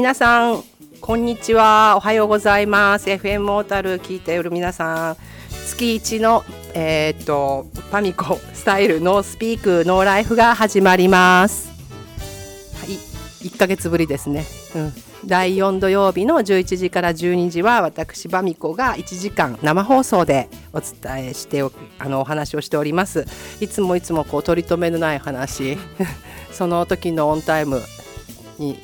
皆さん、こんにちは。おはようございます。FM モータル聞いている皆さん、月一の、えーっと、パミコスタイルノースピークノーライフが始まります。はい、1ヶ月ぶりですね。うん。第4土曜日の11時から12時は私バミコが1時間生放送でお伝えしておあのお話をしております。いつもいつもこう取り留めのない話。その時のオンタイムに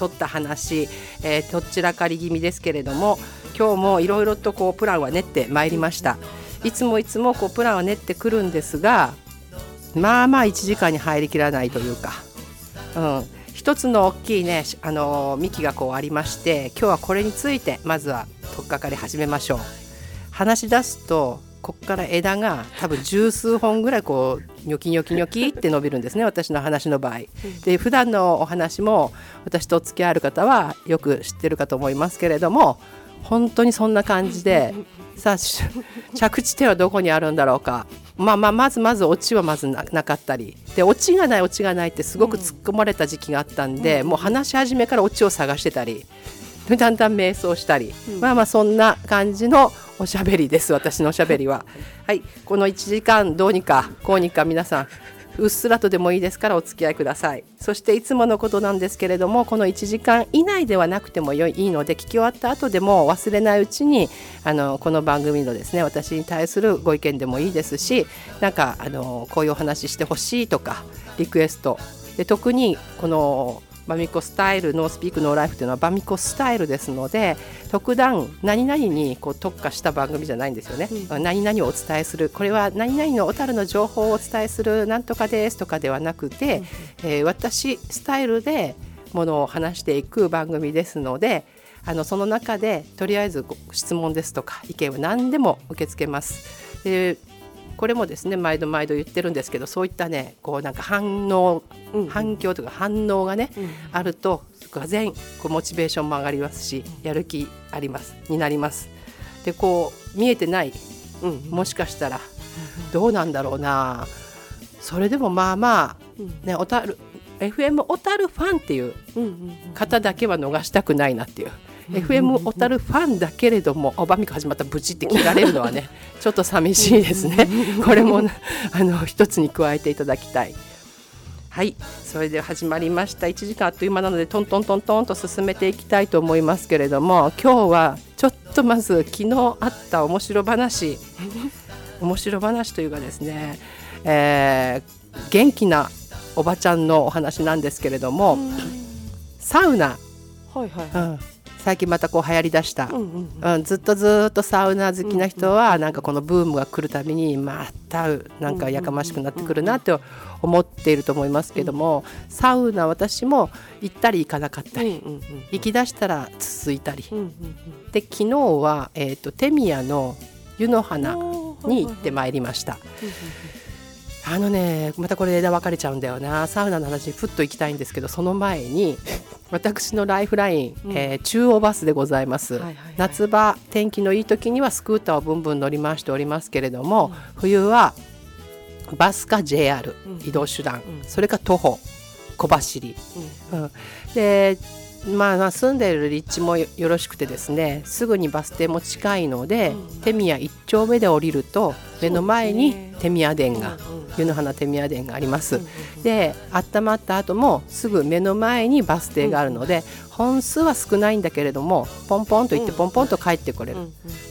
沿った話、えー、どちらかり気味ですけれども今日もいろいろとこうプランは練ってまいりました。いつもいつもこうプランは練ってくるんですがまあまあ1時間に入りきらないというか、うん、一つの大きいねあの幹がこうありまして今日はこれについてまずは取っかかり始めましょう話し出すとこっから枝が多分十数本ぐらいこうニョキニョキニョキって伸びるんですね私の話の場合。で普段のお話も私とお付き合いある方はよく知ってるかと思いますけれども本当にそんな感じでさあ着地点はどこにあるんだろうか、まあ、まあまずまずオチはまずななかったり。でオチがないオチがないってすごく突っ込まれた時期があったんで、もう話し始めからオチを探してたり。でだんだん瞑想したり、まあまあそんな感じのおしゃべりです私のおしゃべりは。はいこの1時間どうにかこうにか皆さんうっすらとでもいいですからお付き合いください。そしていつものことなんですけれどもこの1時間以内ではなくてもいいので聞き終わった後でも忘れないうちにあのこの番組のですね私に対するご意見でもいいですしなんかあのこういうお話ししてほしいとかリクエスト。で特にこのバミコスタイルノースピークノーライフというのはバミコスタイルですので特段何々にこう特化した番組じゃないんですよね、何々をお伝えする。これは何々の小樽の情報をお伝えする。なんとかですとかではなくて、えー私スタイルでものを話していく番組ですのであのその中でとりあえずご質問ですとか意見は何でも受け付けます。でこれもですね毎度毎度言ってるんですけどそういったねこうなんか反応、反響とか反応がね、あるとがぜこうモチベーションも上がりますしやる気ありますになります。でこう見えてない、もしかしたらどうなんだろうな。それでもまあまあ、ね、小樽 FM 小樽ファンっていう方だけは逃したくないなっていう。FM 小樽ファンだけれども、おばみこ始まったらブチって切られるのはね、ちょっと寂しいですね。これもあの一つに加えていただきたい。はい、それで始まりました。1時間あっという間なのでトントントントンと進めていきたいと思いますけれども、今日はちょっとまず昨日あった面白話、面白話というかですね、えー元気なおばちゃんのお話なんですけれども、サウナ、はいはい。うん、最近またこう流行りだした、うんうんうん、ずっとずっとサウナ好きな人はなんかこのブームが来るたびにまたなんかやかましくなってくるなって思っていると思いますけどもサウナ私も行ったり行かなかったりうんうん行きだしたら続いたり。うんうんで昨日は、えー、とテミヤの湯の花うんに行ってまいりました。あのねまたこれ枝分かれちゃうんだよな。サウナの話にふっと行きたいんですけどその前に 私のライフライン、えー中央バスでございます、はいはいはい。夏場天気のいい時にはスクーターをブンブン乗り回しておりますけれども、冬はバスか JR うん。移動手段、うん。それか徒歩小走り、うん。でまあまあ住んでいる立地もよよろしくてですねすぐにバス停も近いので、うん。手宮一丁目で降りると目の前に手宮殿が、湯の花手宮殿があります。で温まった後もすぐ目の前にバス停があるので、本数は少ないんだけれどもポンポンと行ってうん。ポンポンと帰ってこれる、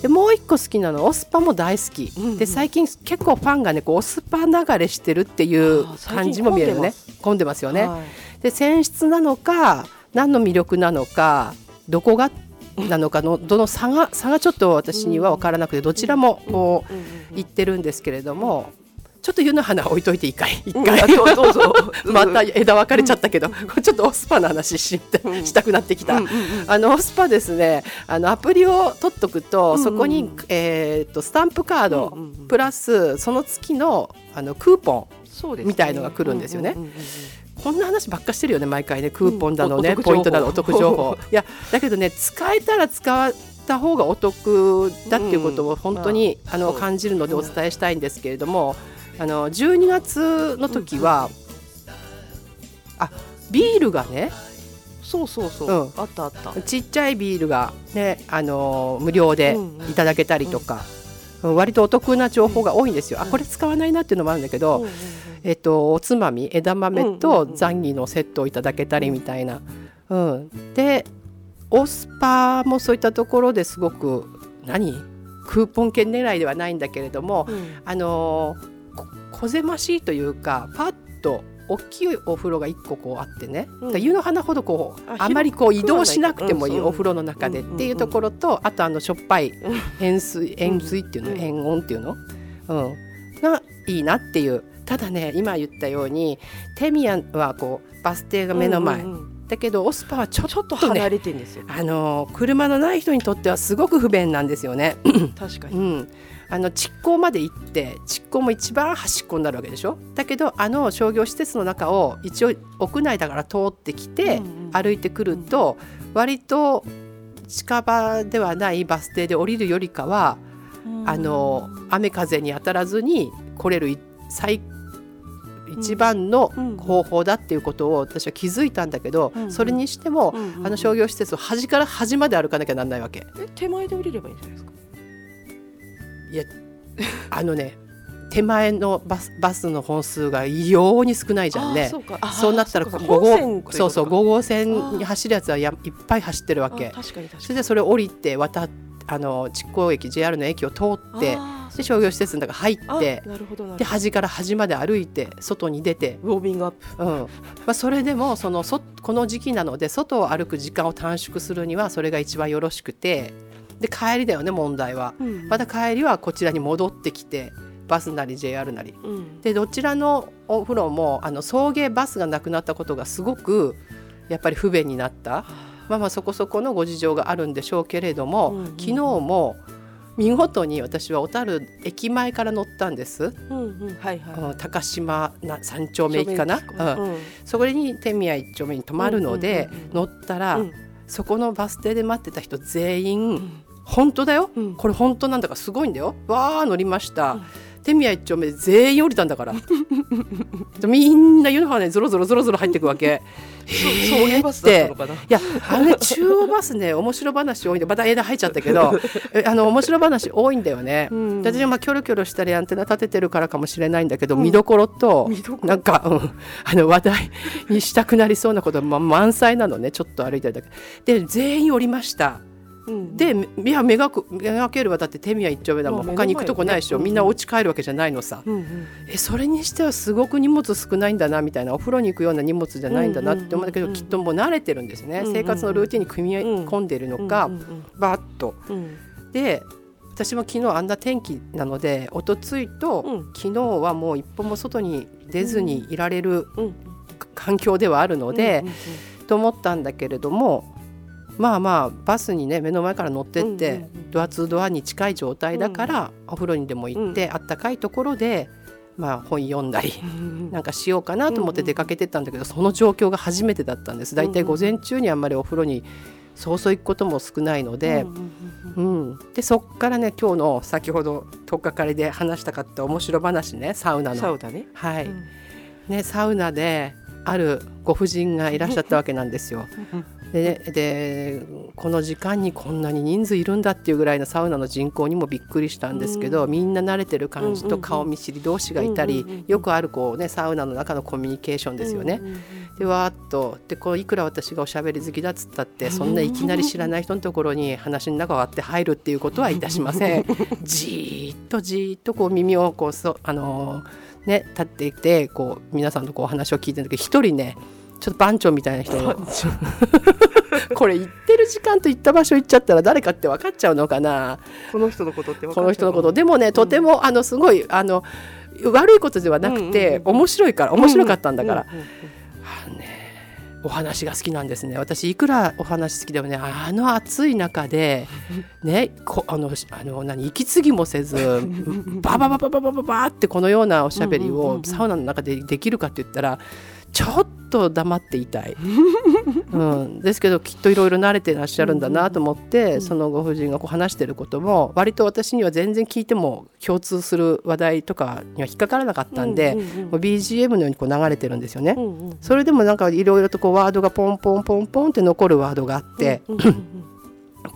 でもう一個好きなのオスパも大好き、で最近結構ファンがねこうオスパ流れしてるっていう感じも見えるよね混んでますよね、はい。で泉質なのか何の魅力なのかどこがなのかのどの差が差がちょっと私には分からなくてどちらもこうんうんう言ってるんですけれどもちょっと湯の花置いといていいかい一うん。どうぞまた枝分かれちゃったけど、こ れちょっとオスパの話しうん。したくなってきた。うんうんうん。あのオスパですねあのアプリを取っとくと、うん。うんそこに、えー、とスタンプカード、うんうんうん。プラスその月のあのクーポンみたいのが来るんですよね。うんうんうんうんこんな話ばっかしてるよね毎回ねクーポンだのね、うんおポイントだのおお得得情報。いやだけどね使えたら使った方がお得だっていうことを本当に、あのそう。感じるのでお伝えしたいんですけれども、あの12月の時は、あビールがねそうそうそう、うん。あったあった。ちっちゃいビールがね、あのー無料でうんうん。いただけたりとか、うん。割とお得な情報が多いんですよ。あこれ使わないなっていうのもあるんだけど、うんうんうんえっと、おつまみ枝豆うんとザンギのセットをいただけたりみたいな。うん、でオスパもそういったところですごく何？クーポン券狙いではないんだけれども、うん。あの小狭しいというかパッと大きいお風呂が1個こうあってね、うん。湯の花ほどこうああまりこう移動しなくてもいい、お風呂の中でうんっていうところと、あとあのしょっぱいうん 塩水塩水っていうの、うん。塩温っていうの、うん、がいいなっていうただね今言ったようにテミヤンはこうバス停が目の前、うんうんうん。だけどオスパはちょっちょっととね離れてんですよ、あのー車のない人にとってはすごく不便なんですよね。確かに、うん、あの築港まで行って築港も一番端っこになるわけでしょ？だけどあの商業施設の中を一応屋内だから通ってきて、うんうん。歩いてくると割と近場ではないバス停で降りるよりかは、あの雨風に当たらずに来れるい最一番のうん方法だっていうことを私は気づいたんだけど、うんうんそれにしても、うんうんあの商業施設を端から端まで歩かなきゃなんないわけ。え手前で降りればいいんじゃないですか？いやあのね手前のバスバスの本数が異様に少ないじゃんね。そうそうなったらそうか。5本線号そうそうといこ5号線に走るやつはやいっぱい走ってるわけ。あ確かに確かに。それでそれを降りて渡っあの筑後駅 JR の駅を通ってで商業施設の中入あってで端から端まで歩いて外に出て、ウォーミングアップ。うん。まあ、それでもそのそこの時期なので外を歩く時間を短縮するにはそれが一番よろしくてで帰りだよね問題は。うん。また帰りはこちらに戻ってきてバスなり JR なり。うん。でどちらのお風呂もあの送迎バスがなくなったことがすごくやっぱり不便になったまあまあそこそこのご事情があるんでしょうけれども、うんうん昨日も見事に私は小樽駅前から乗ったんです、高島な三丁目駅かな、うん。うん。そこに天宮一丁目に泊まるので、乗ったら、うんそこのバス停で待ってた人全員、うん本当だよ、うん。これ本当なんだからすごいん。だよわー乗りました、うん天宮一丁目で全員降りたんだから。みんな湯の花にゾロゾロゾロゾロ入っていくわけ。そう送迎バスだったのかな？いやあのね中央バスね 面白話多いんでまた枝入っちゃったけど。えあの面白話多いんだよね、うん。で私はまあキョロキョロしたりアンテナ立ててるからかもしれないんだけど、見どころと見どころ。なんか、うん、あの話題にしたくなりそうなこと、まあ、満載なのね。ちょっと歩いてるだけ。で全員降りましたうんでいやめがくめがけるはだって手宮一丁目だもん。まあ他に行くとこないでしょ、みんなお家帰るわけじゃないのさ、うんうんえそれにしてはすごく荷物少ないんだなみたいなお風呂に行くような荷物じゃないんだなって思うんだけど、うんうん。うんきっともう慣れてるんですね、うんうん生活のルーティンに組み込んでいるのか、うんうんバッと。うん。で私も昨日あんな天気なので一昨日と、うん。昨日はもう一歩も外に出ずにいられるうん。環境ではあるので、と思ったんだけれどもまあまあバスにね目の前から乗ってって、ドアツードアに近い状態だから、お風呂にでも行って、あったかいところで、まあ、本読んだり。うんなんかしようかなと思って出かけてったんだけど、その状況が初めてだったんです。だいたい午前中にあんまりお風呂にそうそう行くことも少ないので、うんでそっからね今日の先ほど取っかかりで話したかった面白話ねサウナの。うんサウナね。はい。うん。ね、サウナであるご婦人がいらっしゃったわけなんですよ。ででこの時間にこんなに人数いるんだっていうぐらいのサウナの人口にもびっくりしたんですけど、みんな慣れてる感じうんうんうんと顔見知り同士がいたり、うんうんうんよくあるこう、ね、サウナの中のコミュニケーションですよね。うんうんうん。でわーっと。でこういくら私がおしゃべり好きだっつったってそんないきなり知らない人のところに話の中を割って入るっていうことはいたしません。じーっとじーっとこう耳をこうそあのーね立っていてこう皆さんのこう話を聞いてるんだけど一人ねちょっと番長みたいな人のこれ行ってる時間と行った場所行っちゃったら誰かって分かっちゃうのかな。この人のことってこの人のこと。ででもねとても、あのすごいあの悪いことではなくて、うんうんうん面白いから面白かったんだから、うんうんねお話が好きなんですね。私いくらお話好きでもねあの暑い中で ねこあのあの何息継ぎもせずババババババババってこのようなおしゃべりうんうんうんうんをサウナの中でできるかって言ったらちょっと黙っていたい、うん、ですけどきっといろいろ慣れてらっしゃるんだなと思って、そのご婦人がこう話してることも割と私には全然聞いても共通する話題とかには引っかからなかったんで、もう BGM のようにこう流れてるんですよね。うんうんそれでもなんかいろいろとこうワードがポンポンポンポンって残るワードがあって、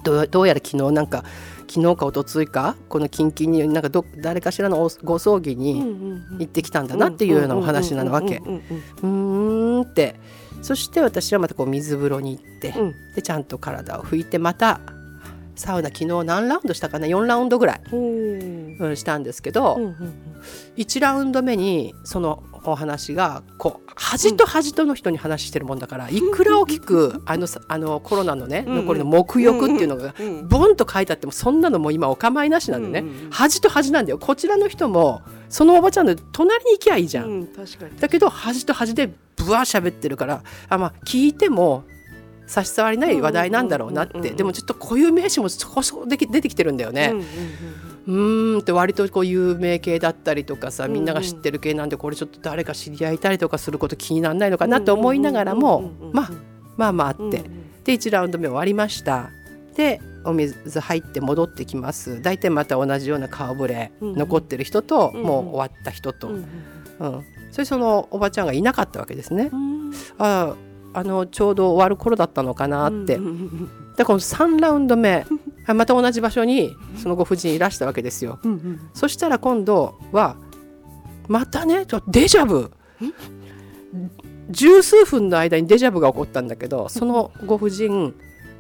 どうやら昨日なん。か昨日か一昨日かこの近々になんかど誰かしらのおご葬儀うんにうん。行ってきたんだなっていうようなお話なわけ。うんって。そして私はまたこう水風呂に行って、うん。でちゃんと体を拭いてまたサウナ昨日何ラウンドしたかな？4ラウンドぐらい、したんですけど、うんうん1ラウンド目にそのお話がこう端と端との人に話してるもんだから、いくら大きくあのさあのコロナのね残りの沐浴っていうのがうんボンと書いてあってもそんなのもう今お構いなしなんでね、端と端なんだよ。こちらの人もそのおばちゃんの隣に行きゃいいじゃん、うん確かに。だけど端と端でブワー喋ってるからあまあ聞いても差し障りない話題なんだろうなって。でもちょっと固有名詞もそこそこでき出てきてるんだよね。うんうんうんうーんって割とこう有名系だったりとかさみんなが知ってる系なんでこれちょっと誰か知り合いたりとかすること気にならないのかなと思いながらもまあまあまああって、で1ラウンド目終わりました。でお水入って戻ってきます。大体また同じような顔ぶれ、残ってる人と、もう終わった人と、うんうん。それそのおばちゃんがいなかったわけですね。うん。ああのちょうど終わる頃だったのかなって、うんうんでこの3ラウンド目あまた同じ場所にそのご婦人いらしたわけですよ。うんうん。そしたら今度はまたねちょデジャブ。十数分の間にデジャブが起こったんだけどそのご婦人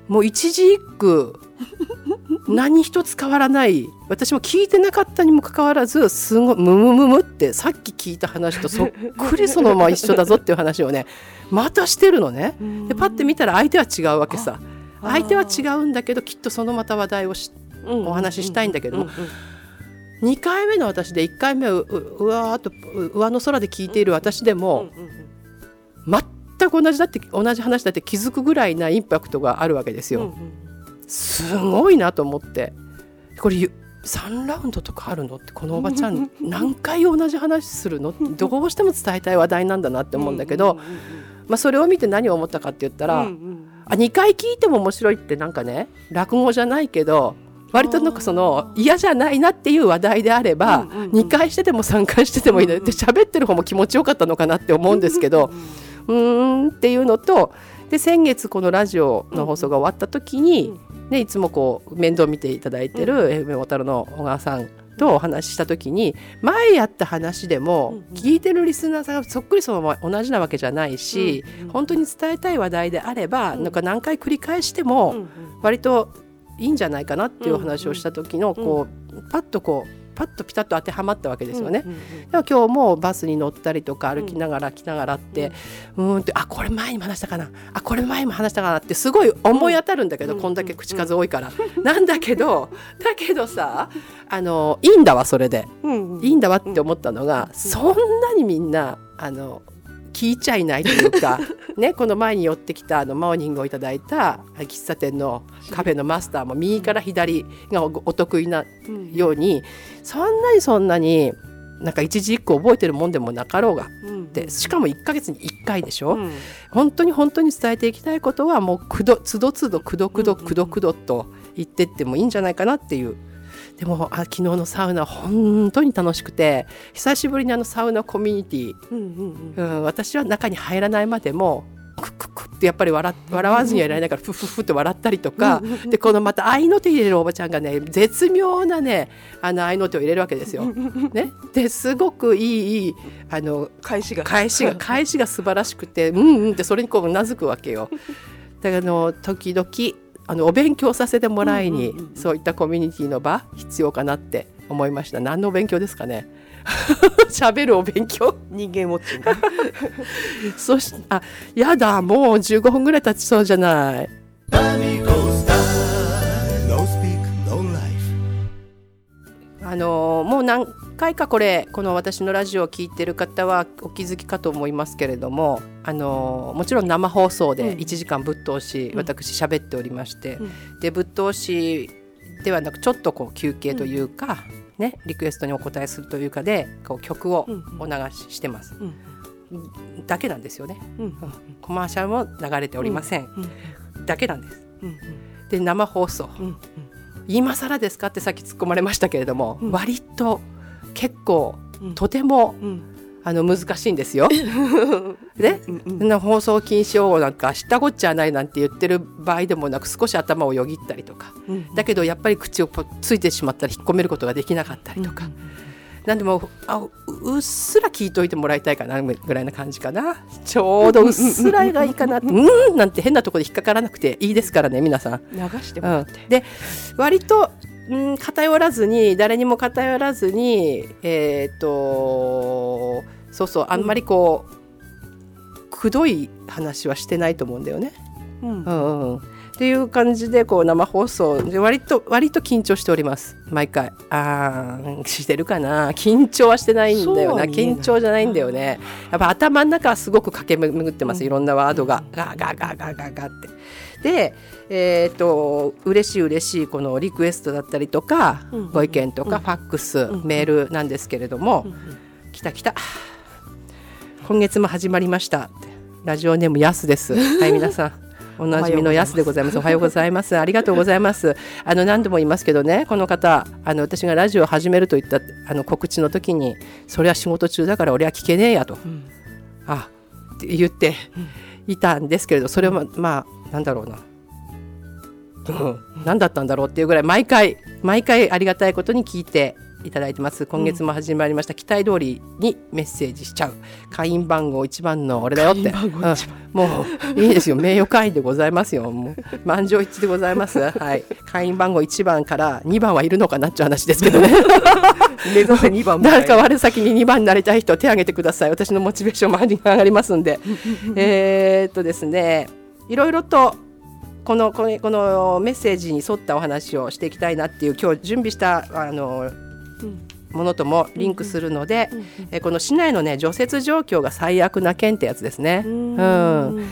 もう一字一句 何一つ変わらない。私も聞いてなかったにもかかわらずすごいムムムムってさっき聞いた話とそっくりそのまま一緒だぞっていう話をねまたしてるのね。うん。でパッて見たら相手は違うわけさ。あ相手は違うんだけどきっとそのまた話題をしお話ししたいんだけどもうんうん。2回目の私で1回目うううわーっとう上の空で聞いている私でもうんうん全く同じだって同じ話だって気づくぐらいなインパクトがあるわけですよ。うんうんすごいなと思って。これゆ3ラウンドとかあるのってこのおばちゃん 何回同じ話するの？どうしても伝えたい話題なんだなって思うんだけど、まあ、それを見て何を思ったかって言ったら、うんうんあ2回聞いても面白いってなんかね落語じゃないけど割となんかその嫌じゃないなっていう話題であれば、うんうんうん。2回してても3回しててもいいので喋ってる方も気持ちよかったのかなって思うんですけどうーんっていうのとで先月このラジオの放送が終わった時に、ね、いつもこう面倒見ていただいてる FM 小樽の小川さんとお話しした時に前やった話でも聞いてるリスナーさんがそっくりそのまま同じなわけじゃないし、本当に伝えたい話題であれば、うん。なんか何回繰り返してうんもうん。割といいんじゃないかなっていうお話をした時のうん。こうパッとこうパッとピタッと当てはまったわけですよね。うんうんでも今日もバスに乗ったりとか歩きながら来ながらって、うーんってあこれ前にも話したかな。あこれ前にも話したかなってすごい思い当たるんだけど、うん。こんだけ口数多いから、なんだけどだけどさあのいいんだわそれで。うんうんいいんだわって思ったのが、そんなにみんなあの聞いちゃいないというか、ね、この前に寄ってきたあのモーニングをいただいた喫茶店のカフェのマスターも右から左がおお得意なうん。ようにそんなにそんなになんか一字一句覚えてるもんでもなかろうがうん。でしかも1ヶ月に1回でしょ、うん。本当に本当に伝えていきたいことはもうくどつどつどくどくどくどくどと言ってってもいいんじゃないかなっていうでもあ昨日のサウナ本当に楽しくて久しぶりにあのサウナコミュニティ、うんうんうん、私は中に入らないまでもクックックッってやっぱり笑っ笑わずにはいられないからフッフッフって笑ったりとかでこのまた合いの手入れるおばちゃんがね絶妙なねあの合いの手を入れるわけですよ。ね、ですごくいいあの返しが。返しが返しが素晴らしくてうんうんってそれにこううなずくわけよ。だからあの時々あのお勉強させてもらいに、そういったコミュニティの場必要かなって思いました。何のお勉強ですかね？喋るお勉強？人間ウォッチング そしあやだもう15分ぐらい経ちそうじゃない。あのもう何回かこれこの私のラジオを聞いてる方はお気づきかと思いますけれどもあのもちろん生放送うん。で1時間ぶっ通し、うん。私喋っておりまして、うん。でぶっ通しではなくちょっとこう休憩というか、ね、リクエストにお答えするというかでこう曲をうん。お流ししてます。うん。だけなんですよね。うん。コマーシャルも流れておりません、うん。だけなんです。うん。で生放送。うん今更ですか？ってさっき突っ込まれましたけれども、うん。割と結構うん。とてもうん。あの難しいんですよ。ねうんうん放送禁止用語なんか知ったこっちゃないなんて言ってる場合でもなく少し頭をよぎったりとか。うんだけどやっぱり口をぽついてしまったり引っ込めることができなかったりとか、なんでもあううっすら聞いといてもらいたいかなぐらいな感じかな。ちょうどうっすらがいいかなうん。なんて変なところで引っかからなくていいですからね皆さん。流してもうんらって、、で割と、うん、偏らずに誰にも偏らずにえっ、とそうそうあんまりこう、くどい話はしてないと思うんだよね。うんうんうん、っていう感じでこう生放送で割と割と緊張しております。毎回。あーしてるかな。緊張はしてないんだよな。緊張じゃないんだよね。やっぱ頭の中はすごく駆け巡ってます、うん。いろんなワードが。ガーガーガーガーガーガーって。でえー、と嬉しい嬉しいこのリクエストだったりとか、うん。ご意見とか、うん。ファックス、うん。メールなんですけれども、来た来た。今月も始まりましたラジオネームやすです。はい皆さんおなじみのやすでございます。おはようございます。ありがとうございます。あの何度も言いますけどね。この方あの私がラジオを始めるといったあの告知の時にそれは仕事中だから俺は聞けねえやと。うん。あって言っていたんですけれどそれはまあなんだろうな。うん、何だったんだろうっていうぐらい毎回毎回ありがたいことに聞いていただいてます。今月も始まりました、期待通りにメッセージしちゃう。会員番号一番の俺だよって。うん。もういいですよ。名誉会員でございますよ。もう。満場一致でございます。はい。会員番号一番から二番はいるのかなっていう話ですけどね。目指せ2番誰か我先に2番になりたい人手挙げてください。私のモチベーションも上がりますんで。えーっとですね。いろいろとこのこのこのメッセージに沿ったお話をしていきたいなっていう今日準備したあのものともリンクするので、えこの市内のね除雪状況が最悪な県ってやつですね。うんうん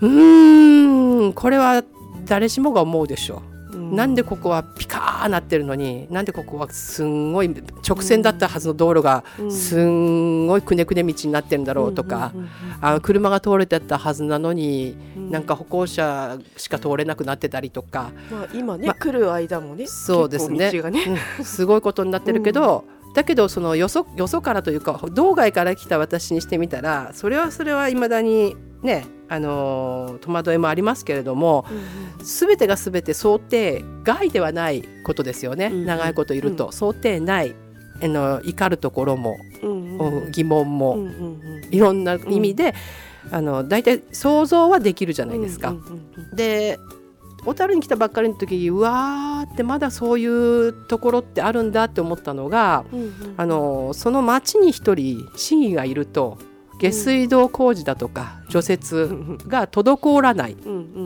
うーんこれは誰しもが思うでしょう。なんでここはピカーなってるのになんでここはすんごい直線だったはずの道路がうん。すんごいくねくね道になってるんだろうとか、あの車が通れてたはずなのに、うん。なんか歩行者しか通れなくなってたりとか、まあ今ね、ま来る間もねそうですね。結構道がね。うん。すごいことになってるけど、だけどそのよそよそからというか道外から来た私にしてみたらそれはそれはいまだにねあのー戸惑いもありますけれども全てが全て想定外ではないことですよね、うん長いこといると、う想定内あの怒るところも、うんうん。うん疑問も、うんうんうん。いろんな意味で、あの大体想像はできるじゃないですか。うんうんうんで小樽に来たばっかりの時にうわーってまだそういうところってあるんだって思ったのがうんうんあのその町に一人市議がいると下水道工事だとか除雪が滞らない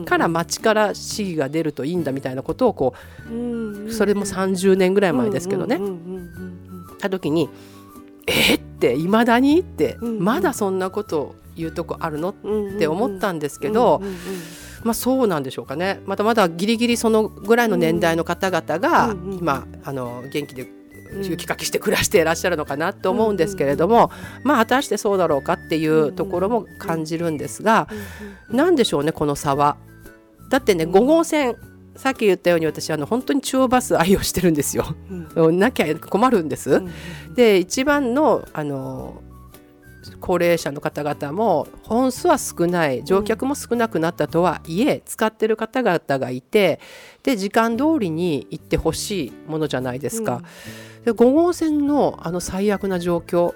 から町から市議が出るといいんだみたいなことをこうそれも30年ぐらい前ですけどね。た時に「えっ?」っていまだにってうんまだそんなことを言うとこあるの？って思ったんですけどまあそうなんでしょうかね。またまだギリギリそのぐらいの年代の方々が今あの元気でうん雪かきして暮らしていらっしゃるのかなと思うん。ですけれどもまあ果たしてそうだろうかっていうところも感じるん。ですが何でしょうねこの差は。だってね5号線さっき言ったように私あの本当に中央バス愛用してるん。ですよ。うん。なきゃ困るん。です。うん。で一番のあの高齢者の方々も本数は少ない乗客も少なくなったとはいえ、使ってる方々がいてで時間通りに行ってほしいものじゃないですか。で5号線のあの最悪な状況。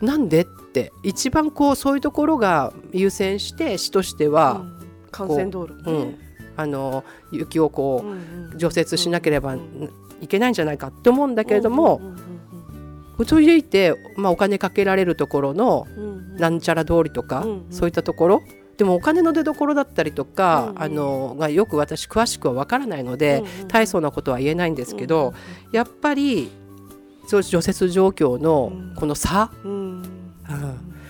なんでって一番こうそういうところが優先して市としては、うん。幹線道路うん。ねあの雪をこうんううん除雪しなければうんいけないんじゃないかって思うんだけれども、それでいて、まあ、お金かけられるところのなんちゃら通りとか、うんうん。そういったところでもお金の出所だったりとか、うんうん。あのがよく私詳しくは分からないので、うんうん。大層なことは言えないんですけど、うんやっぱりそう除雪状況のうん。この差、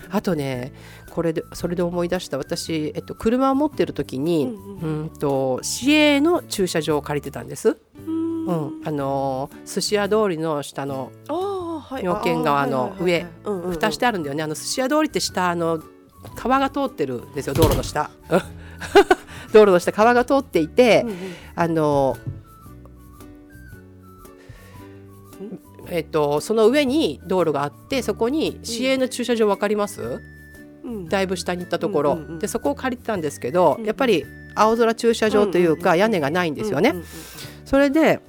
あとねこれでそれで思い出した。私、えっと、車を持ってる時に、ううん。んと市営の駐車場を借りてたんです。うん。うん、あの寿司屋通りの下の妙見川の上。蓋してあるんだよね。あの寿司屋通りって下あの川が通ってるんですよ道路の下。道路の下川が通っていて、うんうん。あのえっとその上に道路があってそこに市営の駐車場わかります、うん。だいぶ下に行ったところ、うんうんうんでそこを借りてたんですけど、うんやっぱり青空駐車場といううんうんうんか屋根がないんですよね、うんうんうんそれで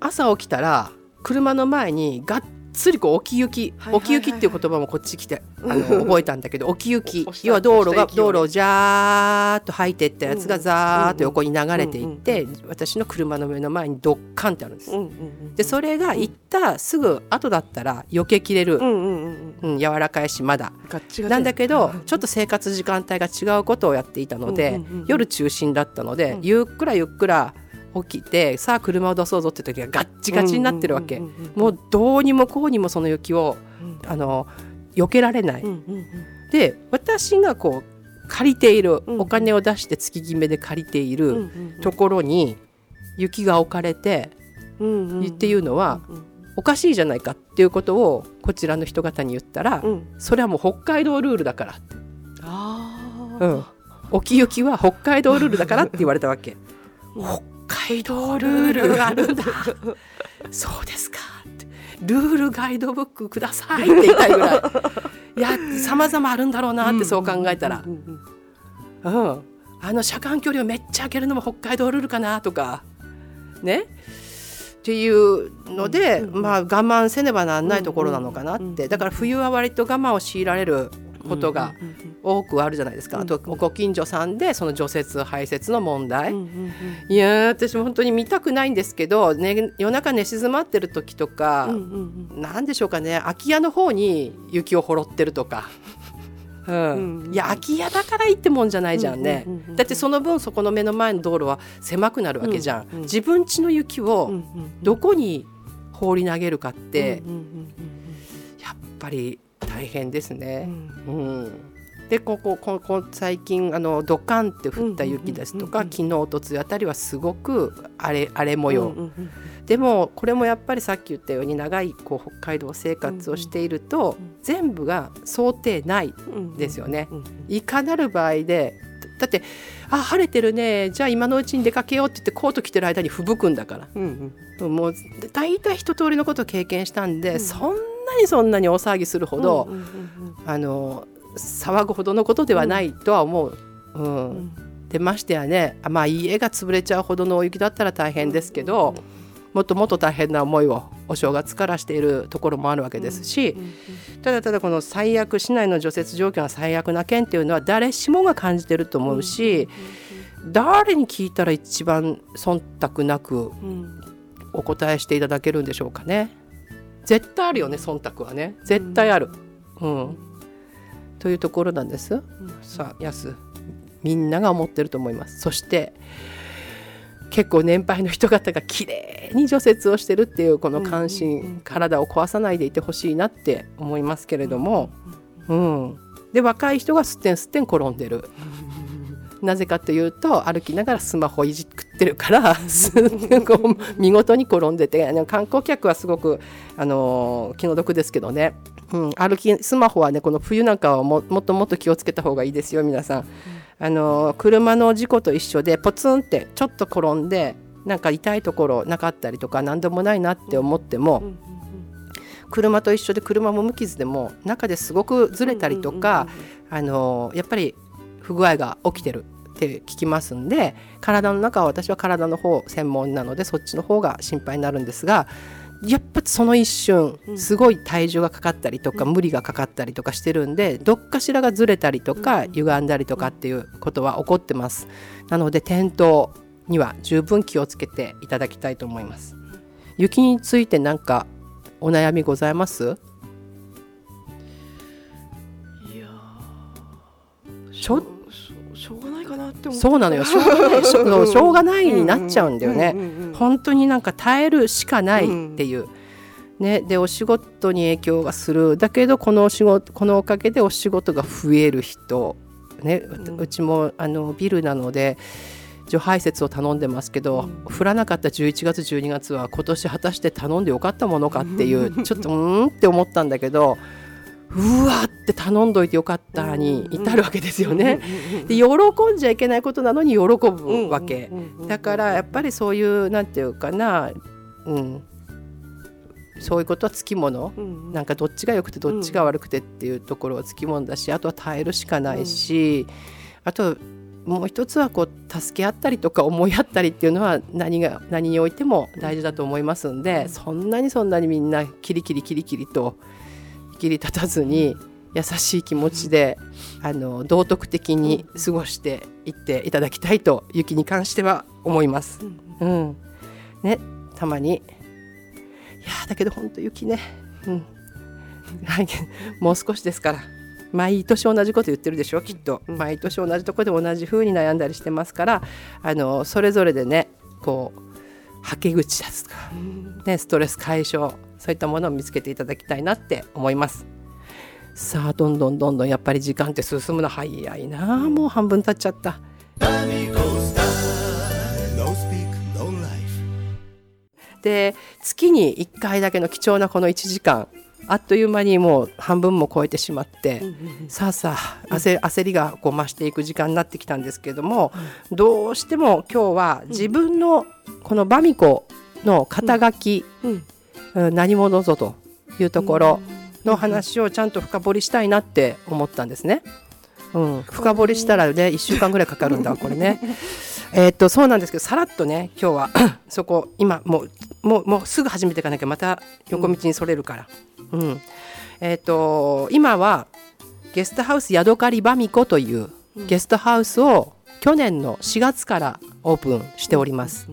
朝起きたら車の前にがっつりこう沖行き、沖行きっていう言葉もこっち来てあの覚えたんだけど 沖行き要は道路が道路をジャーっと入っていったやつがザーっと横に流れていって、う私の車の目の前にドッカンってあるんです。でそれが行ったすぐ後だったら避けきれる、うん柔らかいしまだなんだけどちょっと生活時間帯が違うことをやっていたので、夜中心だったので、うんゆっくらゆっくら起きてさあ車を出そうぞって時がガッチガチになってるわけ、もうどうにもこうにもその雪をうん。あの避けられない、で私がこう借りている、うんお金を出して月決めで借りていうんるうん。ところに雪が置かれてっていうのはうんおかしいじゃないかっていうことをこちらの人方に言ったら、うん。それはもう北海道ルールだから。ってあー。うん、沖行きは北海道ルールだからって言われたわけ。北海道ルールがあるんだ。そうですかって。ルールガイドブックくださいって言いたいぐらい。いや、様々あるんだろうなってそう考えたらう。んうんうん。あの車間距離をめっちゃ開けるのも北海道ルールかなとか。ね。っていうので、うんうんまあ我慢せねばならないところなのかなっうんうんて。だから冬は割と我慢を強いられることが多くあるじゃないですか。あとご近所さんでその除雪排雪の問題。いやー私も本当に見たくないんですけど、ね、夜中寝静まってる時とか、うんうんうん。なんでしょうかね。空き家の方に雪を掘ろってるとか、うん。うんうんいや空き家だからいいってもんじゃないじゃんね、だってその分そこの目の前の道路は狭くなるわけじゃん、うんうん自分家の雪をどこに放り投げるかって、やっぱり大変ですうんうね。ん。うん。でここここ最近あのドカンって降った雪ですとか、昨日おとついあたりはすごく荒れ荒れ模様、でもこれもやっぱりさっき言ったように長いこう北海道生活をしていると、全部が想定内うんですよね。いかなる場合でだって「あ晴れてるね。じゃあ今のうちに出かけよう」って言ってコート着てる間に吹雪くんだから。うんうん。もう大体一通りのことを経験したんで、うん。そんなにそんなに大騒ぎするほど、うんうんうんあの騒ぐほどのことではないとは思う。うん。うん。でましてやね。あまあ家が潰れちゃうほどの大雪だったら大変ですけど、もっともっと大変な思いをお正月からしているところもあるわけですし、うんうんただただこの最悪市内の除雪状況が最悪な県っていうのは誰しもが感じてると思うし、誰に聞いたら一番忖度なくうんうんお答えしていただけるんでしょうかね。絶対あるよね忖度はね絶対ある。うんというところなんです。さあやすみんなが思ってると思います。そして結構年配の人方が綺麗に除雪をしてるっていうこの関心、体を壊さないでいてほしいなって思いますけれども、うんで若い人がすってんすってん転んでる。なぜかというと歩きながらスマホいじくってるから見事に転んでて観光客はすごく、あのー気の毒ですけどね、うん、歩きスマホはねこの冬なんかはももっともっと気をつけた方がいいですよ皆さん。あのー車の事故と一緒でポツンってちょっと転んでなんか痛いところなかったりとか何でもないなって思っても、車と一緒で車も無傷でも中ですごくずれたりとか、あのやっぱり不具合が起きてるって聞きますんで体の中は私は体の方専門なのでそっちの方が心配になるんですがやっぱその一瞬うんすごい体重がかかったりとか、無理がかかったりとかしてるんでどっかしらがずれたりとか、うん歪んだりとかっていうことは起こってます。なので転倒には十分気をつけていただきたいと思います。雪について何かお悩みございます？いやーしょしって思そうなのよ。しょうが ないしょうがないになっちゃうんだよね。うんうんうんうん本当になんか耐えるしかないっていう、ね、でお仕事に影響がする。だけどこのお仕事このおかげでお仕事が増える人、ねうちもあのビルなので除排雪を頼んでますけど、降らなかった11月12月は今年果たして頼んでよかったものかっていうちょっとうーんって思ったんだけどうわって頼んどいてよかったに至るわけですよね。で喜んじゃいけないことなのに喜ぶわけ。だからやっぱりそういうなんていうかな、うん、そういうことはつきもの、なんかどっちが良くてどっちが悪くてっていうところはつきものだしあとは耐えるしかないし、あともう一つはこう助け合ったりとか思い合ったりっていうのは何が何においても大事だと思いますんで、そんなにそんなにみんなキリキリキリキリと切り立たずに優しい気持ちであの道徳的に過ごしていっていただきたいと雪に関しては思います。うん、ねたまに。いやーだけど本当雪ね、うん、もう少しですから。毎年同じこと言ってるでしょきっと、毎年同じとこで同じ風に悩んだりしてますからあのそれぞれでねこうはけ口ですとか、ね、ストレス解消そういったものを見つけていただきたいなって思います。さあどんどんどんどんやっぱり時間って進むの早いなもう半分経っちゃった。で月に1回だけの貴重なこの1時間あっという間にもう半分も超えてしまって、さあさあ焦焦りがこう増していく時間になってきたんですけれども、どうしても今日は自分のこのバミコの肩書き、うん何者ぞというところの話をちゃんと深掘りしたいなって思ったんですね。うん、深掘りしたらね1週間ぐらいかかるんだこれね。えーっとそうなんですけどさらっとね今日は そこ今もうもうもうすぐ始めていかなきゃまた横道にそれるから。うんえーっと今はゲストハウスヤドカリバミコというゲストハウスを去年の4月からオープンしております。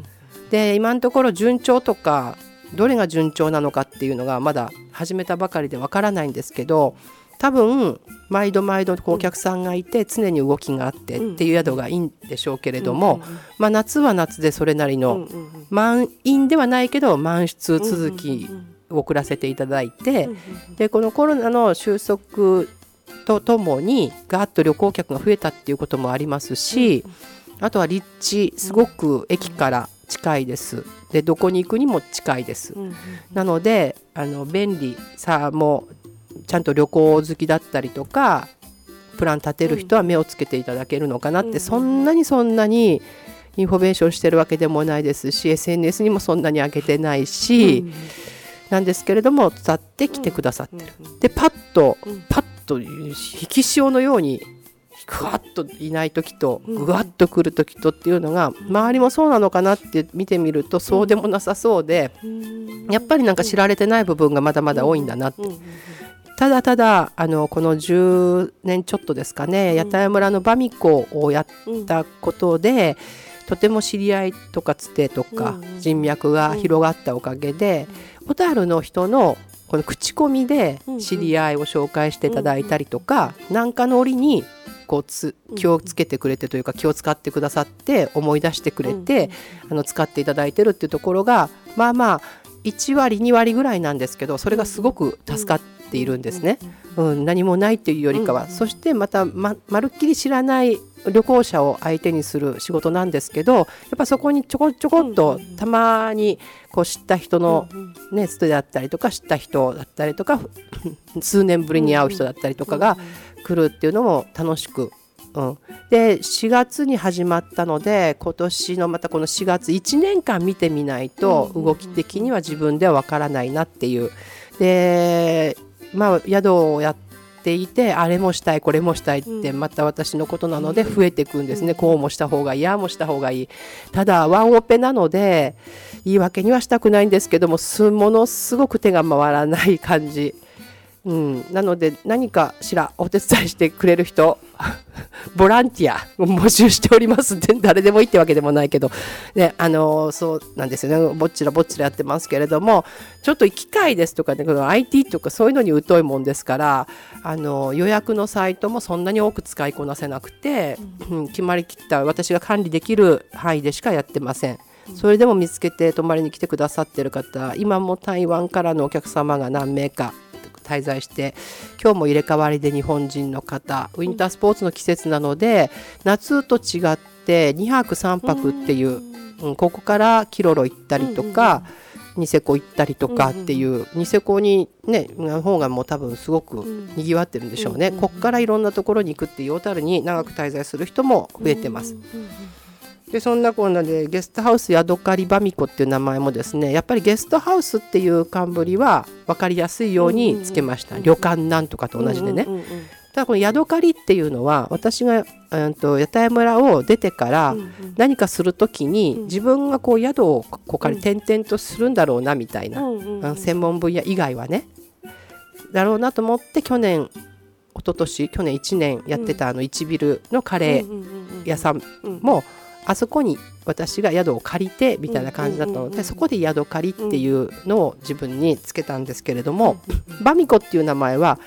で今のところ順調とかどれが順調なのかっていうのがまだ始めたばかりでわからないんですけど多分毎度毎度お客さんがいて常に動きがあってっていう宿がいいんでしょうけれども、まあ、夏は夏でそれなりの満員ではないけど満室続きを送らせていただいてでこのコロナの収束とともにガーッと旅行客が増えたっていうこともありますし、あとは立地すごく駅から近いですでどこに行くにも近いです、なのであの便利さもちゃんと旅行好きだったりとかプラン立てる人は目をつけていただけるのかなって、そんなにそんなにインフォメーションしてるわけでもないですし SNS にもそんなに上げてないし、なんですけれども伝ってきてくださってる。でパッとパッと引き潮のようにぐわっといない時とぐわっと来る時とっていうのが周りもそうなのかなって見てみるとそうでもなさそうでやっぱりなんか知られてない部分がまだまだ多いんだなって。ただただあのこの10年ちょっとですかね屋台村のバミコをやったことでとても知り合いとかつてとか人脈が広がったおかげで小樽の人のこの口コミで知り合いを紹介していただいたりとか何かの折にこうつ気をつけてくれてというか気を使ってくださって思い出してくれてあの使っていただいてるっていうところがまあまあ1割2割ぐらいなんですけどそれがすごく助かっているんですね。うん、何もないというよりかは、そしてまたままるっきり知らない旅行者を相手にする仕事なんですけどやっぱそこにちょこちょこっとたまにこう知った人の、ね、ストだったりとか知った人だったりとか 数年ぶりに会う人だったりとかが来るっていうのも楽しく。うん、で4月に始まったので今年のまたこの4月1年間見てみないと動き的には自分ではわからないなっていう。でまあ宿をやっていてあれもしたいこれもしたいってまた私のことなので増えていくんですね、こうもした方がいいああもした方がいい。ただワンオペなので言い訳にはしたくないんですけどもすものすごく手が回らない感じ。うん、なので何かしらお手伝いしてくれる人 ボランティアを募集しておりますって誰でもいいってわけでもないけど、ね、あのそうなんですよね。ぼっちらぼっちらやってますけれどもちょっと機械ですとか、ね、この IT とかそういうのに疎いもんですからあの予約のサイトもそんなに多く使いこなせなくて、うん、決まりきった私が管理できる範囲でしかやってません。それでも見つけて泊まりに来てくださってる方今も台湾からのお客様が何名か滞在して今日も入れ替わりで日本人の方ウィンタースポーツの季節なので夏と違っって2泊3泊っていう、うん、ここからキロロ行ったりとか、ニセコ行ったりとかっていう、ニセコにねの方がもう多分すごくにぎわってるんでしょうね、こっからいろんなところに行くっていう小樽に長く滞在する人も増えてます。でそんなこんなでゲストハウスヤドカリバミコっていう名前もですねやっぱりゲストハウスっていう冠は分かりやすいようにつけました、旅館なんとかと同じでね、ただこのヤドカリっていうのは私が、うん、と屋台村を出てから何かする時に自分がこう宿をこう借り転々とするんだろうなみたいな、あ専門分野以外はね。だろうなと思って去年一昨年去年1年やってたあの1ビルのカレー屋さんもあそこに私が宿を借りてみたいな感じだったのでそこで宿借りっていうのを自分につけたんですけれどもバミコっていう名前は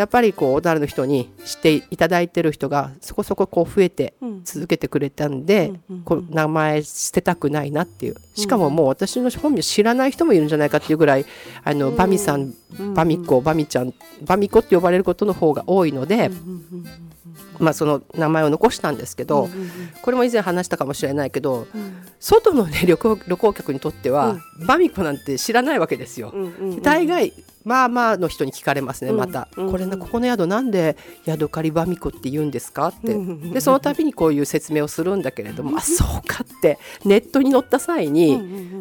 やっぱりこう小樽の人に知っていただいてる人がそこそここう増えて続けてくれたんで、こう名前捨てたくないなっていう。しかももう私の本名知らない人もいるんじゃないかっていうぐらいあの、バミさんバミコバミちゃんバミコって呼ばれることの方が多いので、まあ、その名前を残したんですけど、これも以前話したかもしれないけど、外の、ね、旅行旅行客にとっては、バミコなんて知らないわけですよ。大概まあまあの人に聞かれますねまた、これなここの宿なんで宿狩りバミコって言うんですかってでその度にこういう説明をするんだけれども、あそうかってネットに載った際に、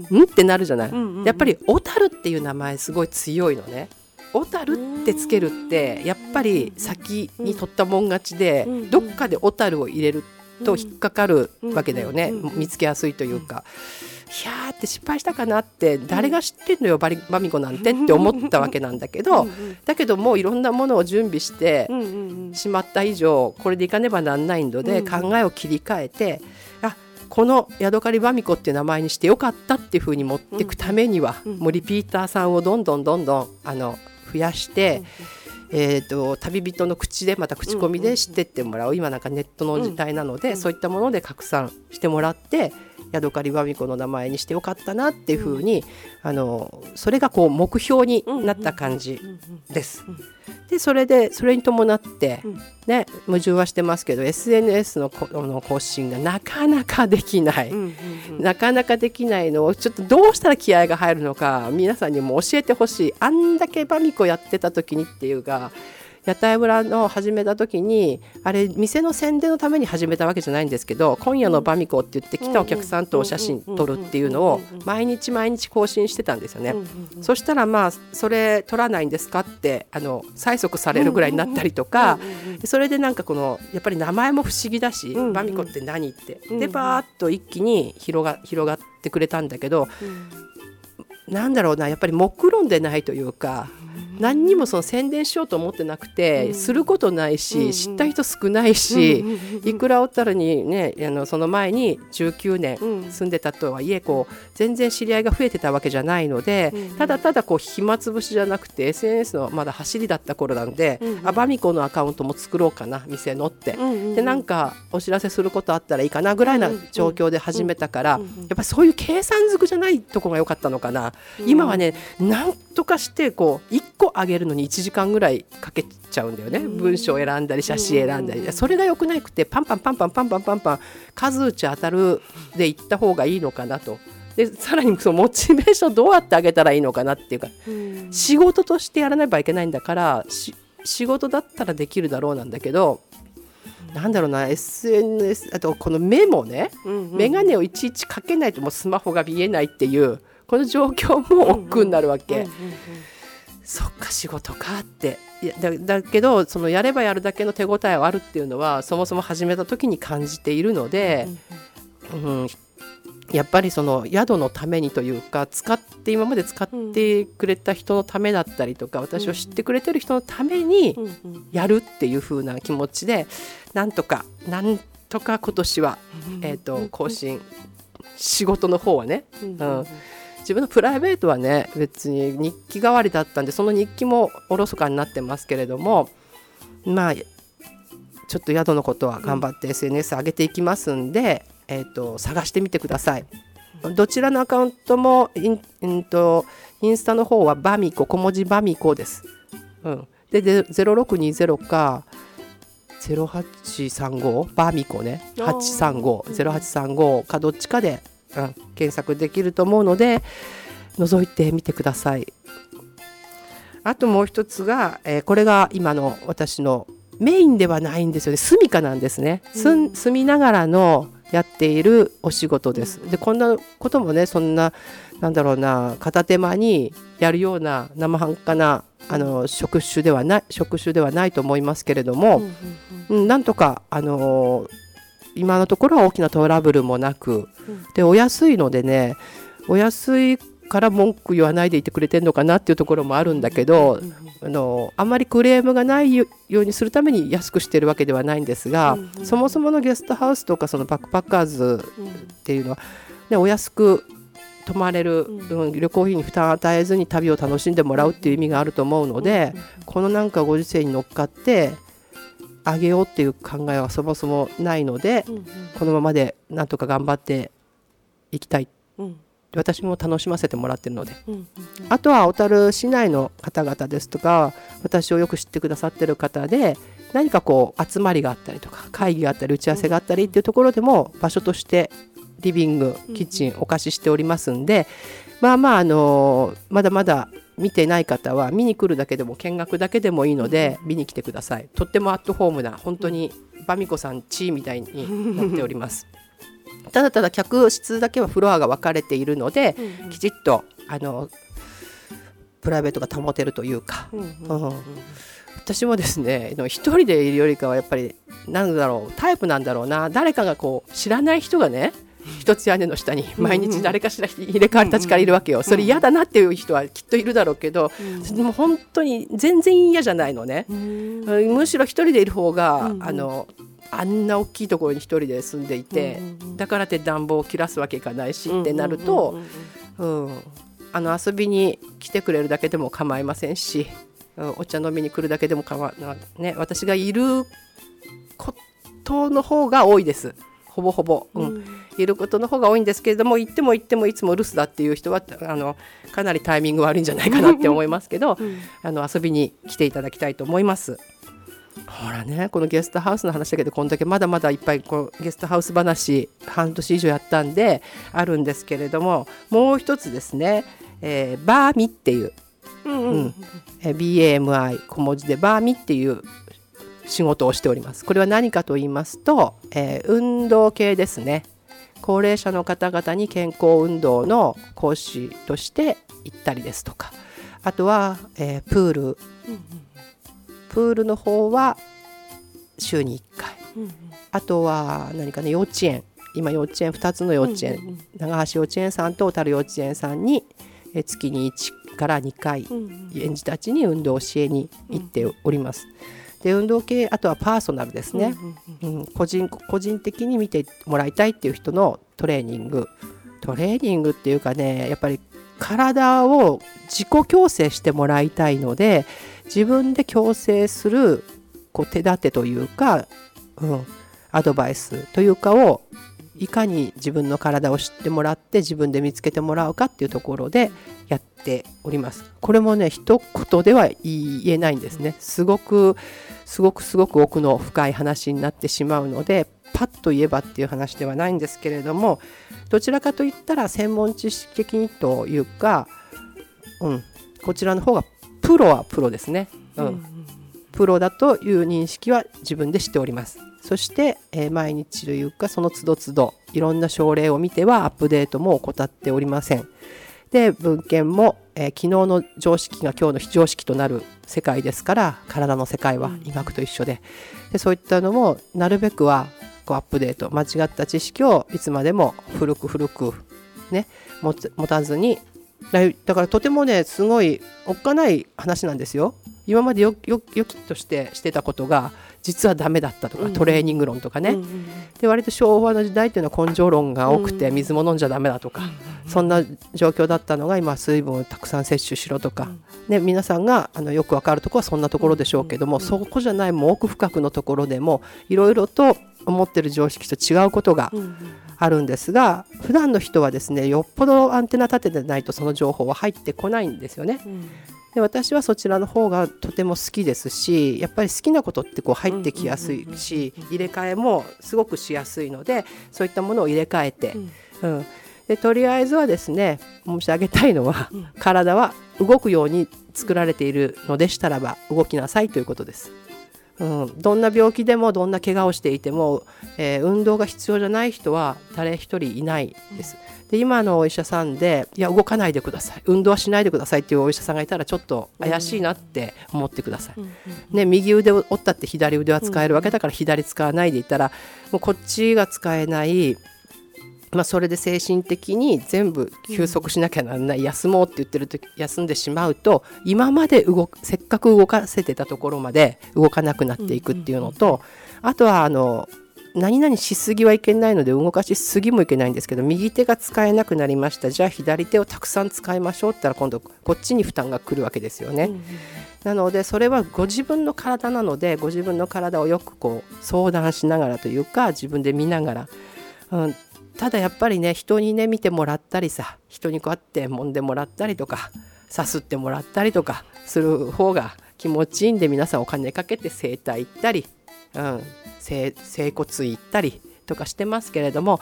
うんってなるじゃない、やっぱり小樽っていう名前すごい強いのね。小樽ってつけるってやっぱり先に取ったもん勝ちで、どっかで小樽を入れると引っかかるわけだよね、見つけやすいというか。いやーって失敗したかなって誰が知ってんのよバリバミコなんてって思ったわけなんだけど。だけどもういろんなものを準備してしまった以上これでいかねばなんないので考えを切り替えてあこのヤドカリバミコっていう名前にしてよかったっていうふうに持っていくためにはもうリピーターさんをどんどんどんどんあの増やして。えーと、旅人の口でまた口コミで知ってってもらう、今なんかネットの時代なので、そういったもので拡散してもらってヤドカリバミコの名前にしてよかったなっていうふうに、あのそれがこう目標になった感じです。でそれでそれに伴って、ね、矛盾はしてますけど SNS のの更新がなかなかできない、なかなかできないのをちょっとどうしたら気合が入るのか皆さんにも教えてほしい。あんだけバミコやってた時にっていうか屋台村の始めた時にあれ店の宣伝のために始めたわけじゃないんですけど今夜のバミコって言って来たお客さんとお写真撮るっていうのを毎日毎日更新してたんですよね。そしたらまあそれ撮らないんですかってあの催促されるぐらいになったりとかそれでなんかこのやっぱり名前も不思議だしバミコって何ってでバーッと一気に広が広がってくれたんだけどなんだろうなやっぱり目論でないというか何にもその宣伝しようと思ってなくて、うん、することないし、うん、知った人少ないし、うん、いくら小樽にねあのその前に19年住んでたとはいえこう全然知り合いが増えてたわけじゃないので、ただただこう暇つぶしじゃなくて SNS のまだ走りだった頃なんで、あバミコのアカウントも作ろうかな店のって、でなんかお知らせすることあったらいいかなぐらいな状況で始めたから、やっぱそういう計算づくじゃないとこが良かったのかな。今はねなんとかしてこう1個上げるのに1時間ぐらいかけちゃうんだよね、文章を選んだり写真選んだり、それがよくなくてパンパンパンパンパンパンパンパン数打ち当たるでいった方がいいのかなと。でさらにそのモチベーションどうやってあげたらいいのかなっていうか、仕事としてやらなきゃいけないんだから仕事だったらできるだろうなんだけどなんだろうな SNS あとこの目もね、眼鏡をいちいちかけないともうスマホが見えないっていうこの状況も億劫になるわけ。そっか仕事かって。いやだだけどそのやればやるだけの手応えはあるっていうのはそもそも始めた時に感じているので、うん、やっぱりその宿のためにというか使って今まで使ってくれた人のためだったりとか私を知ってくれてる人のためにやるっていう風な気持ちでなんとかなんとか今年は、えーと更新。仕事の方はね、うん自分のプライベートはね別に日記代わりだったんでその日記もおろそかになってますけれどもまあちょっと宿のことは頑張って SNS 上げていきますんで、えーと、探してみてください。どちらのアカウントもイン,、うんと、インスタの方はバミコ小文字バミコです。うん、でで0620か0835バーミコね。あー8350835かどっちかで、うん、検索できると思うので覗いてみてください。あともう一つが、えーこれが今の私のメインではないんですよね。住みかなんですね、すん。住みながらのやっているお仕事です。でこんなこともねそんななんだろうな片手間にやるような生半可なあの職種ではない職種ではないと思いますけれども、うん、なんとか、あのー今のところは大きなトラブルもなく、でお安いのでねお安いから文句言わないでいてくれてるのかなっていうところもあるんだけど、あのあんまりクレームがないよようにするために安くしてるわけではないんですが、そもそものゲストハウスとかそのバックパッカーズっていうのは、ね、お安く泊まれる、うん。旅行費に負担を与えずに旅を楽しんでもらうっていう意味があると思うので、このなんかご時世に乗っかってあげようっていう考えはそもそもないので、このままでなんとか頑張っていきたい。私も楽しませてもらってるので、あとは小樽市内の方々ですとか私をよく知ってくださってる方で何かこう集まりがあったりとか会議があったり打ち合わせがあったりっていうところでも場所としてリビングキッチンお貸ししておりますんで、まあまああのまだまだ見てない方は見に来るだけでも見学だけでもいいので見に来てください。とってもアットホームな本当にバミコさんチーみたいになっております。ただただ客室だけはフロアが分かれているので、きちっとあのプライベートが保てるというか、うん私もですね一人でいるよりかはやっぱりなんだろうタイプなんだろうな。誰かがこう知らない人がね一つ屋根の下に毎日誰かしら入れ替わり立ちからいるわけよ、それ嫌だなっていう人はきっといるだろうけど、でも本当に全然嫌じゃないのね、むしろ一人でいる方が、あのあんな大きいところに一人で住んでいて、だからって暖房を切らすわけいかないしってなると、うん、あの遊びに来てくれるだけでも構いませんし、うんお茶飲みに来るだけでも構わね私がいることの方が多いですほぼほぼ、うん。いることの方が多いんですけれども行っても行ってもいつも留守だっていう人はあのかなりタイミング悪いんじゃないかなって思いますけど、あの遊びに来ていただきたいと思います。ほらねこのゲストハウスの話だけでこんだけまだまだいっぱいこうゲストハウス話半年以上やったんであるんですけれどももう一つですね、えーバーミっていう、うんえー BAMI 小文字でバーミっていう仕事をしております。これは何かと言いますと、えー運動系ですね。高齢者の方々に健康運動の講師として行ったりですとか。あとは、えープール。プールの方は週に1回、あとは何かね幼稚園。今幼稚園2つの幼稚園、長橋幼稚園さんと小樽幼稚園さんにえー月に1から2回、園児たちに運動を教えに行っております。で運動系あとはパーソナルですね、うん個人個人的に見てもらいたいっていう人のトレーニング。トレーニングっていうかねやっぱり体を自己矯正してもらいたいので自分で矯正するこう手立てというか、うん、アドバイスというかをいかに自分の体を知ってもらって自分で見つけてもらうかっていうところでやっております。これもね一言では言えないんですね。すごくすごくすごく奥の深い話になってしまうのでパッと言えばっていう話ではないんですけれどもどちらかといったら専門知識的にというか、うん、こちらの方がプロはプロですね。うんプロだという認識は自分でしております。そして、えー毎日というかその都度都度いろんな症例を見てはアップデートも怠っておりません。で文献も、えー昨日の常識が今日の非常識となる世界ですから体の世界は医学と一緒ででそういったのもなるべくはこうアップデート間違った知識をいつまでも古く古くね持たずにだだからとてもねすごいおっかない話なんですよ。今までよよよきっとしてしてたことが実はダメだったとか、トレーニング論とかね、で割と昭和の時代っていうのは根性論が多くて、水も飲んじゃダメだとか、そんな状況だったのが今水分をたくさん摂取しろとか、ね、皆さんがあのよくわかるところはそんなところでしょうけども、そこじゃないもう奥深くのところでもいろいろと思ってる常識と違うことがあるんですが普段の人はですねよっぽどアンテナ立ててないとその情報は入ってこないんですよね。で私はそちらの方がとても好きですしやっぱり好きなことってこう入ってきやすいし入れ替えもすごくしやすいのでそういったものを入れ替えて、うん。でとりあえずはですね申し上げたいのは、体は動くように作られているのでしたらば動きなさいということです。うん、どんな病気でもどんな怪我をしていても、えー運動が必要じゃない人は誰一人いないです。で今のお医者さんでいや動かないでください運動はしないでくださいっていうお医者さんがいたらちょっと怪しいなって思ってください。ね、右腕を折ったって左腕は使えるわけだから左使わないでいたらもうこっちが使えない、まあ、それで精神的に全部休息しなきゃならない、休もうって言ってる時休んでしまうと今まで動くせっかく動かせてたところまで動かなくなっていくっていうのと、あとはあの何々しすぎはいけないので動かしすぎもいけないんですけど右手が使えなくなりました。じゃあ左手をたくさん使いましょうって言ったら今度こっちに負担が来るわけですよね。なのでそれはご自分の体なのでご自分の体をよくこう相談しながらというか自分で見ながら、うん、ただやっぱりね人にね見てもらったりさ人にこうやって揉んでもらったりとかさすってもらったりとかする方が気持ちいいんで皆さんお金かけて整体行ったり、うん、整骨院行ったりとかしてますけれども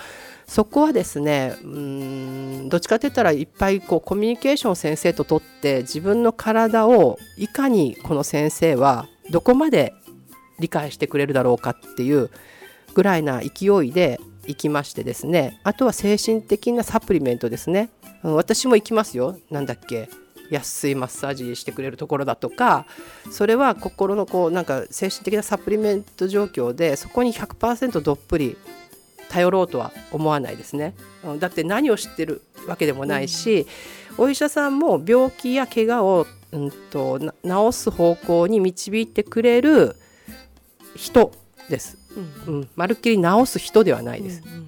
そこはですねうんどっちかって言ったらいっぱいこうコミュニケーションを先生と取って自分の体をいかにこの先生はどこまで理解してくれるだろうかっていうぐらいな勢いで行きましてですねあとは精神的なサプリメントですね、うん私も行きますよなんだっけ安いマッサージしてくれるところだとかそれは心のこうなんか精神的なサプリメント状況でそこに100%どっぷり頼ろうとは思わないですね。だって何を知ってるわけでもないし、お医者さんも病気や怪我を、うん、と治す方向に導いてくれる人です。うん、まるっきり治す人ではないです。うん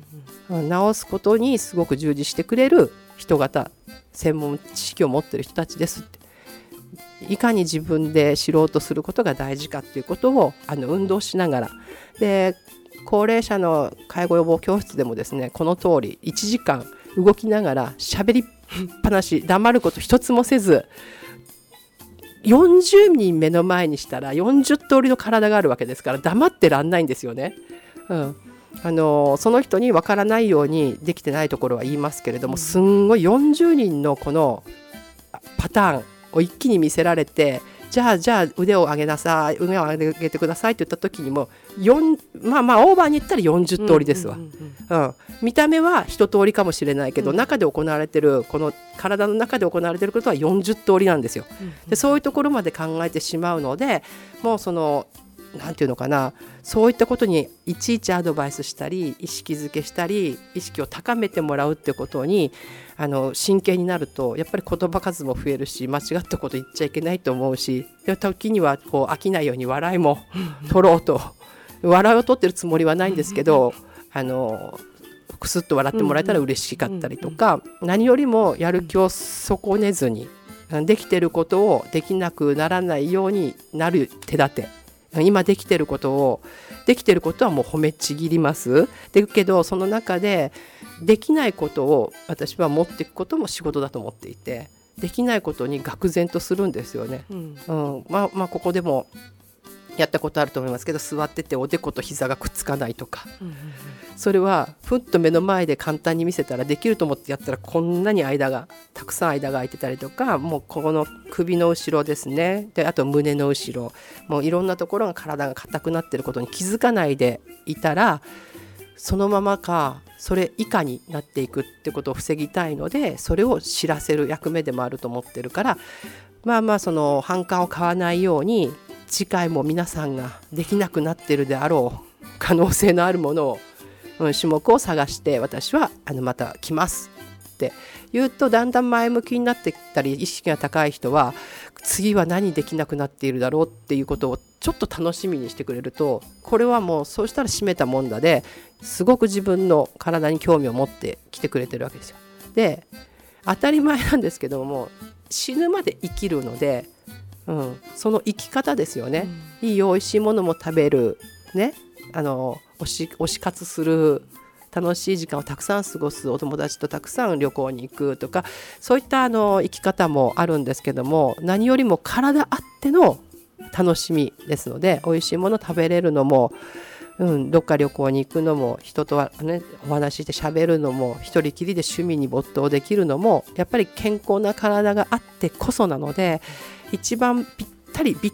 治すことにすごく従事してくれる人型専門知識を持ってる人たちですって。いかに自分で知ろうとすることが大事かっていうことをあの運動しながら。で高齢者の介護予防教室でもですねこの通り1時間動きながら喋りっぱなし黙ること一つもせず40人目の前にしたら40通りの体があるわけですから黙ってらんないんですよね。うんあのその人に分からないようにできてないところは言いますけれども、すんごい40人のこのパターンを一気に見せられてじゃあじゃあ腕を上げなさい腕を上げてくださいって言った時にも4まあまあオーバーに言ったら40通りですわ、うん見た目は一通りかもしれないけど、中で行われてるこの体の中で行われてることは40通りなんですよ。でそういうところまで考えてしまうのでもうそのなんていうのかなそういったことにいちいちアドバイスしたり意識づけしたり意識を高めてもらうってことにあの真剣になるとやっぱり言葉数も増えるし間違ったこと言っちゃいけないと思うしで時にはこう飽きないように笑いも 取ろうと笑いを取ってるつもりはないんですけどあのくすっと笑ってもらえたら嬉しかったりとか何よりもやる気を損ねずにできてることをできなくならないようになる手立て。今できてることをできてることはもう褒めちぎります。だけどその中でできないことを私は持っていくことも仕事だと思っていてできないことに愕然とするんですよね。うん、まあまあここでもやったことあると思いますけど座ってておでこと膝がくっつかないとか、それはふっと目の前で簡単に見せたらできると思ってやったらこんなに間がたくさん間が空いてたりとかもうここの首の後ろですね。であと胸の後ろ。もういろんなところが体が硬くなってることに気づかないでいたらそのままかそれ以下になっていくってことを防ぎたいのでそれを知らせる役目でもあると思ってるからまあまあその反感を買わないように次回も皆さんができなくなってるであろう可能性のあるものを、うん、種目を探して私はあのまた来ますって言うとだんだん前向きになってきたり意識が高い人は次は何できなくなっているだろうっていうことをちょっと楽しみにしてくれるとこれはもうそうしたら閉めたもんだですごく自分の体に興味を持ってきてくれてるわけですよ。で当たり前なんですけども死ぬまで生きるので、うん、その生き方ですよね、いい美味しいものも食べるね。あの推し推し活する楽しい時間をたくさん過ごすお友達とたくさん旅行に行くとかそういったあの生き方もあるんですけども何よりも体あっての楽しみですので美味しいもの食べれるのもうん、どっか旅行に行くのも人とは、ね、お話しして喋るのも一人きりで趣味に没頭できるのもやっぱり健康な体があってこそなので一番ぴったりぴっ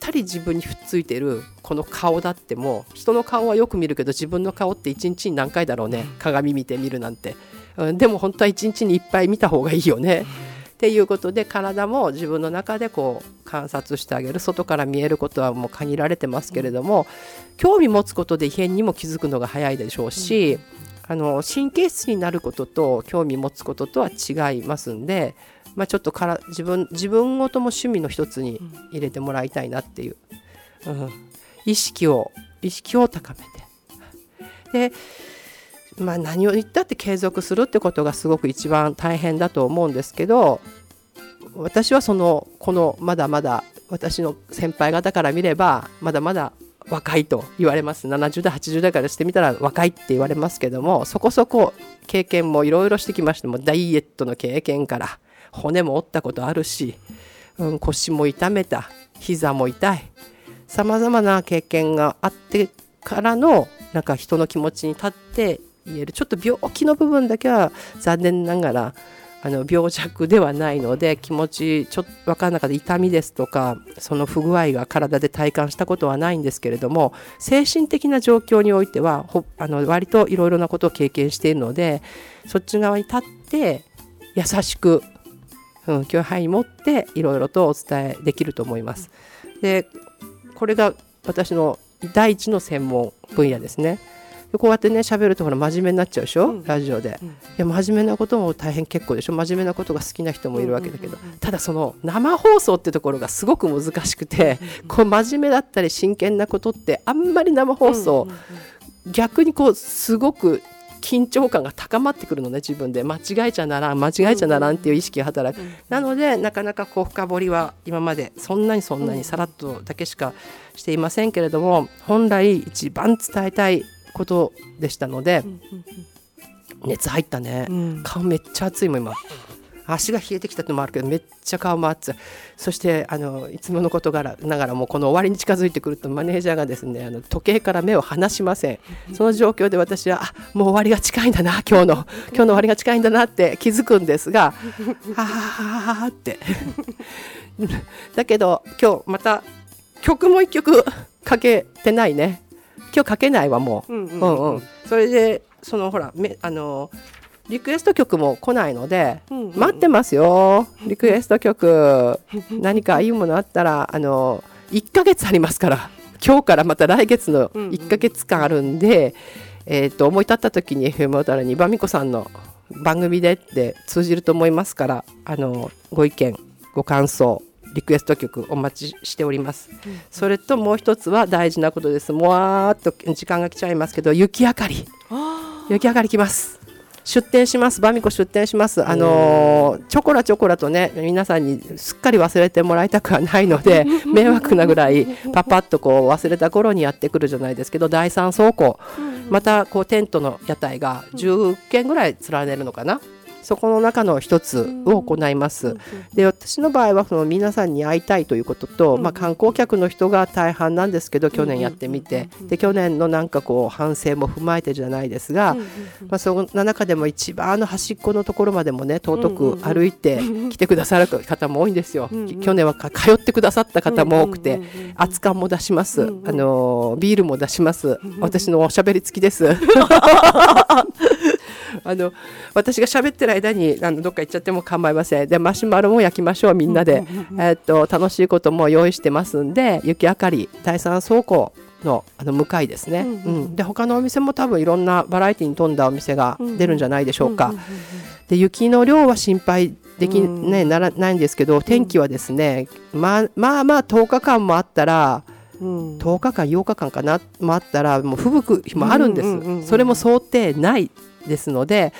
たり自分にふっついてるこの顔だっても人の顔はよく見るけど自分の顔って一日に何回だろうね鏡見てみるなんて、うん、でも本当は一日にいっぱい見た方がいいよね。っていうことで体も自分の中でこう観察してあげる。外から見えることはもう限られてますけれども、興味持つことで異変にも気づくのが早いでしょうし、あの神経質になることと興味持つこととは違いますんで、まあ、ちょっとから自分自分ごとも趣味の一つに入れてもらいたいなっていう、うん、意識を意識を高めて。でまあ、何を言ったって継続するってことがすごく一番大変だと思うんですけど私はそのこのまだまだ私の先輩方から見ればまだまだ若いと言われます。70代80代からしてみたら若いって言われますけどもそこそこ経験もいろいろしてきましてもダイエットの経験から骨も折ったことあるし、うん、腰も痛めた膝も痛いさまざまな経験があってからのなんか人の気持ちに立って言えるちょっと病気の部分だけは残念ながらあの病弱ではないので気持ちちょっと分からなかった痛みですとかその不具合が体で体感したことはないんですけれども精神的な状況においてはあの割といろいろなことを経験しているのでそっち側に立って優しく、うん、範囲持っていろいろとお伝えできると思います。でこれが私の第一の専門分野ですね。こうやってね喋るとほら真面目になっちゃうでしょ、うん、ラジオで、うん、いや真面目なことも大変結構でしょ？真面目なことが好きな人もいるわけだけど、ただその生放送ってところがすごく難しくて、こう真面目だったり真剣なことってあんまり生放送、逆にこうすごく緊張感が高まってくるのね自分で。間違えちゃならん間違えちゃならんっていう意識が働く、なのでなかなかこう深掘りは今までそんなにそんなにさらっとだけしかしていませんけれども本来一番伝えたいことでしたので、熱入ったね、顔めっちゃ熱いもん今。足が冷えてきたのもあるけどめっちゃ顔も熱い。そしてあのいつものことがらながらもこの終わりに近づいてくるとマネージャーがですねあの時計から目を離しません。その状況で私はあもう終わりが近いんだな今日の。今日の終わりが近いんだなって気づくんですがはははって。だけど今日また曲も一曲かけてないね今日かけないわもう,、うんうんうん。それでそのほらめあのリクエスト曲も来ないので、うんうん、待ってますよ。リクエスト曲。何かいいものあったらあの1ヶ月ありますから 今日からまた来月の1ヶ月間あるんで、うんうん、えーと、思い立った時に FM 小樽にバミコさんの番組でって通じると思いますからあのご意見ご感想リクエスト曲お待ちしております、うん、それともう一つは大事なことです。もわーっと時間が来ちゃいますけど雪明かり。雪明かり来ます。出店します。バミコ出店します。あのー、チョコラチョコラとね皆さんにすっかり忘れてもらいたくはないので 迷惑なぐらいパパッとこう忘れた頃にやってくるじゃないですけど第3倉庫。またこうテントの屋台が10軒ぐらい連ねるのかなそこの中の一つを行います。で私の場合はその皆さんに会いたいということと、まあ、観光客の人が大半なんですけど去年やってみてで去年のなんかこう反省も踏まえてじゃないですが、まあ、その中でも一番の端っこのところまでもね尊く歩いて 来てくださる方も多いんですよ。去年は通ってくださった方も多くて熱燗も出します、あのビールも出します。私のおしゃべり付きです。あの私が喋ってる間にあのどっか行っちゃっても構いません。でマシュマロも焼きましょうみんなで、えっと楽しいことも用意してますんで雪明かり第三倉庫のあの向かいですね、うん、うん、で他のお店も多分いろんなバラエティに富んだお店が出るんじゃないでしょうか。で雪の量は心配でき、ね、ならないんですけど天気はですね、まあ、まあまあ10日間もあったらうん、10日間8日間かなもあったらもう吹雪日もあるんです、それも想定ないですので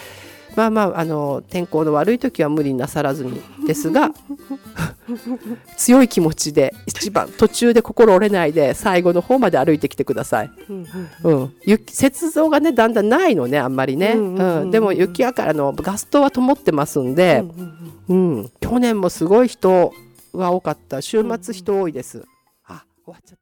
まあまああの天候の悪い時は無理なさらずにですが 強い気持ちで一番途中で心折れないで最後の方まで歩いてきてください。うん雪雪像がねだんだんないのねあんまりね、うんでも雪やからのガストは灯ってますんで、うん去年もすごい人が多かった。週末人多いです。あ終わっちゃった